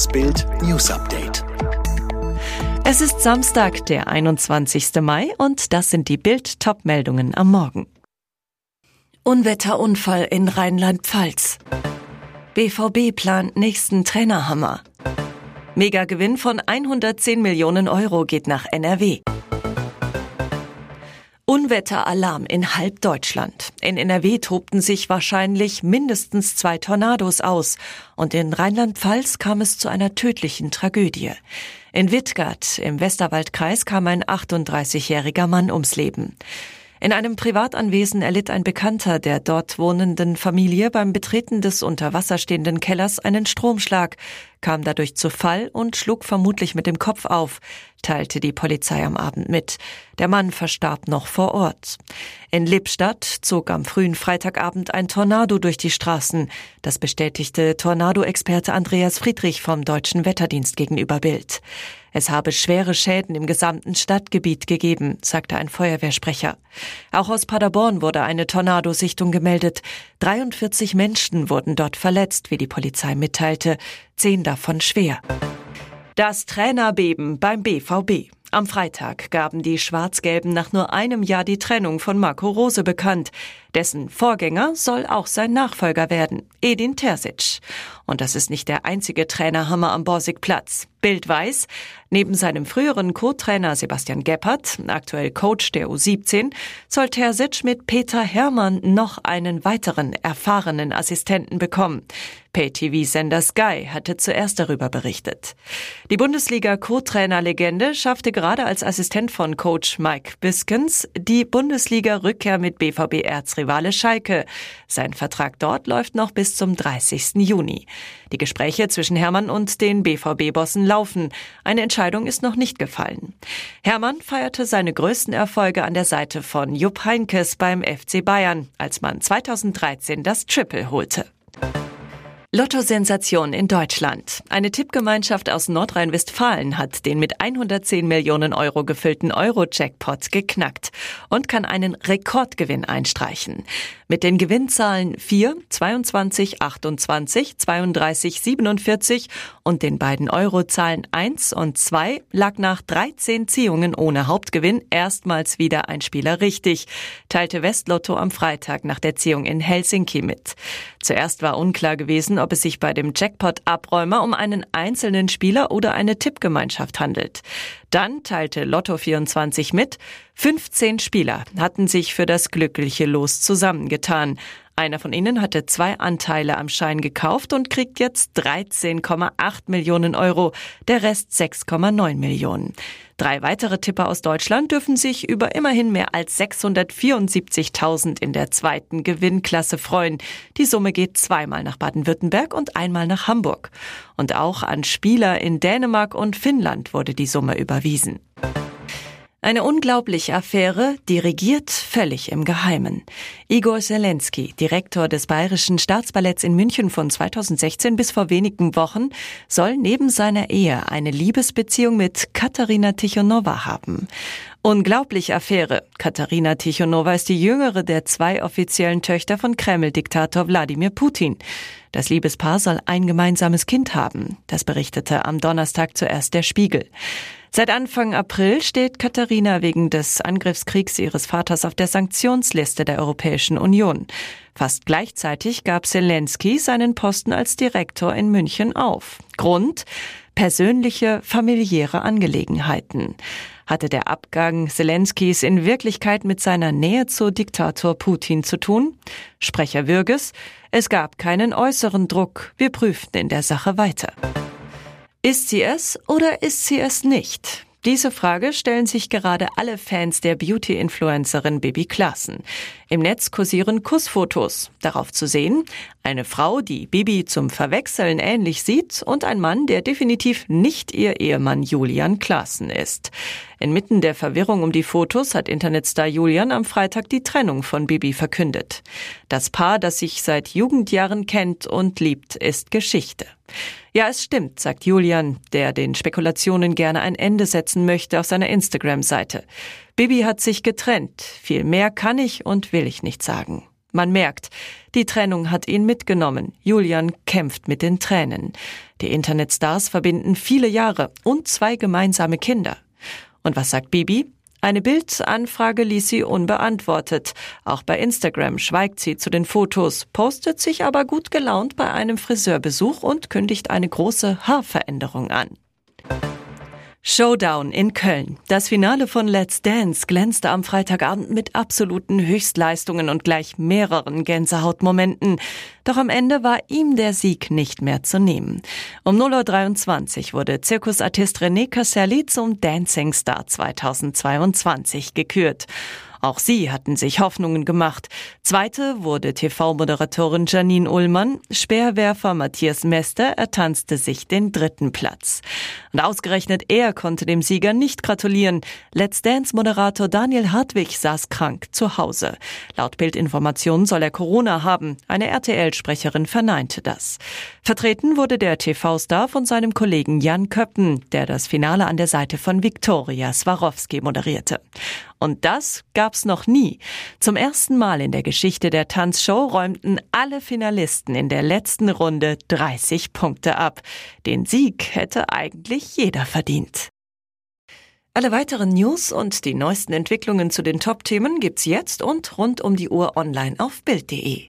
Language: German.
Das Bild News Update. Es ist Samstag, der 21. Mai und das sind die Bild Top-Meldungen am Morgen. Unwetterunfall in Rheinland-Pfalz. BVB plant nächsten Trainerhammer. Megagewinn von 110 Millionen Euro geht nach NRW. Unwetteralarm in halb Deutschland. In NRW tobten sich wahrscheinlich mindestens zwei Tornados aus und in Rheinland-Pfalz kam es zu einer tödlichen Tragödie. In Wittgart im Westerwaldkreis kam ein 38-jähriger Mann ums Leben. In einem Privatanwesen erlitt ein Bekannter der dort wohnenden Familie beim Betreten des unter Wasser stehenden Kellers einen Stromschlag, kam dadurch zu Fall und schlug vermutlich mit dem Kopf auf, teilte die Polizei am Abend mit. Der Mann verstarb noch vor Ort. In Lippstadt zog am frühen Freitagabend ein Tornado durch die Straßen. Das bestätigte Tornado-Experte Andreas Friedrich vom Deutschen Wetterdienst gegenüber Bild. Es habe schwere Schäden im gesamten Stadtgebiet gegeben, sagte ein Feuerwehrsprecher. Auch aus Paderborn wurde eine Tornadosichtung gemeldet. 43 Menschen wurden dort verletzt, wie die Polizei mitteilte, zehn davon schwer. Das Trainerbeben beim BVB. Am Freitag gaben die Schwarz-Gelben nach nur einem Jahr die Trennung von Marco Rose bekannt. Dessen Vorgänger soll auch sein Nachfolger werden, Edin Terzic. Und das ist nicht der einzige Trainerhammer am Borsigplatz. Bild weiß, neben seinem früheren Co-Trainer Sebastian Gebhardt, aktuell Coach der U17, soll Terzic mit Peter Hermann noch einen weiteren erfahrenen Assistenten bekommen. Pay-TV-Sender Sky hatte zuerst darüber berichtet. Die Bundesliga-Co-Trainer-Legende schaffte gerade als Assistent von Coach Mike Biskens die Bundesliga-Rückkehr mit BVB-Erzrivale Schalke. Sein Vertrag dort läuft noch bis zum 30. Juni. Die Gespräche zwischen Hermann und den BVB-Bossen laufen. Eine Entscheidung ist noch nicht gefallen. Hermann feierte seine größten Erfolge an der Seite von Jupp Heinkes beim FC Bayern, als man 2013 das Triple holte. Lotto-Sensation in Deutschland. Eine Tippgemeinschaft aus Nordrhein-Westfalen hat den mit 110 Millionen Euro gefüllten Euro-Jackpot geknackt und kann einen Rekordgewinn einstreichen. Mit den Gewinnzahlen 4, 22, 28, 32, 47 und den beiden Eurozahlen 1 und 2 lag nach 13 Ziehungen ohne Hauptgewinn erstmals wieder ein Spieler richtig, teilte Westlotto am Freitag nach der Ziehung in Helsinki mit. Zuerst war unklar gewesen, ob es sich bei dem Jackpot-Abräumer um einen einzelnen Spieler oder eine Tippgemeinschaft handelt. Dann teilte Lotto24 mit, 15 Spieler hatten sich für das glückliche Los zusammengetan. Einer von ihnen hatte zwei Anteile am Schein gekauft und kriegt jetzt 13,8 Millionen Euro, der Rest 6,9 Millionen. Drei weitere Tipper aus Deutschland dürfen sich über immerhin mehr als 674.000 in der zweiten Gewinnklasse freuen. Die Summe geht zweimal nach Baden-Württemberg und einmal nach Hamburg. Und auch an Spieler in Dänemark und Finnland wurde die Summe überwiesen. Eine unglaubliche Affäre, dirigiert völlig im Geheimen. Igor Zelensky, Direktor des Bayerischen Staatsballetts in München von 2016 bis vor wenigen Wochen, soll neben seiner Ehe eine Liebesbeziehung mit Katharina Tichonowa haben. Unglaubliche Affäre. Katharina Tichonowa ist die jüngere der zwei offiziellen Töchter von Kreml-Diktator Wladimir Putin. Das Liebespaar soll ein gemeinsames Kind haben. Das berichtete am Donnerstag zuerst der Spiegel. Seit Anfang April steht Katharina wegen des Angriffskriegs ihres Vaters auf der Sanktionsliste der Europäischen Union. Fast gleichzeitig gab Zelensky seinen Posten als Direktor in München auf. Grund? Persönliche, familiäre Angelegenheiten. Hatte der Abgang Zelenskys in Wirklichkeit mit seiner Nähe zu Diktator Putin zu tun? Sprecher Würges, es gab keinen äußeren Druck. Wir prüften in der Sache weiter. Ist sie es oder ist sie es nicht? Diese Frage stellen sich gerade alle Fans der Beauty-Influencerin Bibi Klaassen. Im Netz kursieren Kussfotos. Darauf zu sehen, eine Frau, die Bibi zum Verwechseln ähnlich sieht und ein Mann, der definitiv nicht ihr Ehemann Julian Klaassen ist. Inmitten der Verwirrung um die Fotos hat Internetstar Julian am Freitag die Trennung von Bibi verkündet. Das Paar, das sich seit Jugendjahren kennt und liebt, ist Geschichte. Ja, es stimmt, sagt Julian, der den Spekulationen gerne ein Ende setzen möchte auf seiner Instagram-Seite. Bibi hat sich getrennt. Viel mehr kann ich und will ich nicht sagen. Man merkt, die Trennung hat ihn mitgenommen. Julian kämpft mit den Tränen. Die Internetstars verbinden viele Jahre und zwei gemeinsame Kinder. Und was sagt Bibi? Eine Bildanfrage ließ sie unbeantwortet. Auch bei Instagram schweigt sie zu den Fotos, postet sich aber gut gelaunt bei einem Friseurbesuch und kündigt eine große Haarveränderung an. Showdown in Köln. Das Finale von Let's Dance glänzte am Freitagabend mit absoluten Höchstleistungen und gleich mehreren Gänsehautmomenten. Doch am Ende war ihm der Sieg nicht mehr zu nehmen. Um 0.23 Uhr wurde Zirkusartist René Casselli zum Dancing Star 2022 gekürt. Auch sie hatten sich Hoffnungen gemacht. Zweite wurde TV-Moderatorin Janine Ullmann. Speerwerfer Matthias Mester ertanzte sich den dritten Platz. Und ausgerechnet er konnte dem Sieger nicht gratulieren. Let's Dance-Moderator Daniel Hartwig saß krank zu Hause. Laut Bildinformationen soll er Corona haben. Eine RTL-Sprecherin verneinte das. Vertreten wurde der TV-Star von seinem Kollegen Jan Köppen, der das Finale an der Seite von Viktoria Swarovski moderierte. Und das gab's noch nie. Zum ersten Mal in der Geschichte der Tanzshow räumten alle Finalisten in der letzten Runde 30 Punkte ab. Den Sieg hätte eigentlich jeder verdient. Alle weiteren News und die neuesten Entwicklungen zu den Top-Themen gibt's jetzt und rund um die Uhr online auf Bild.de.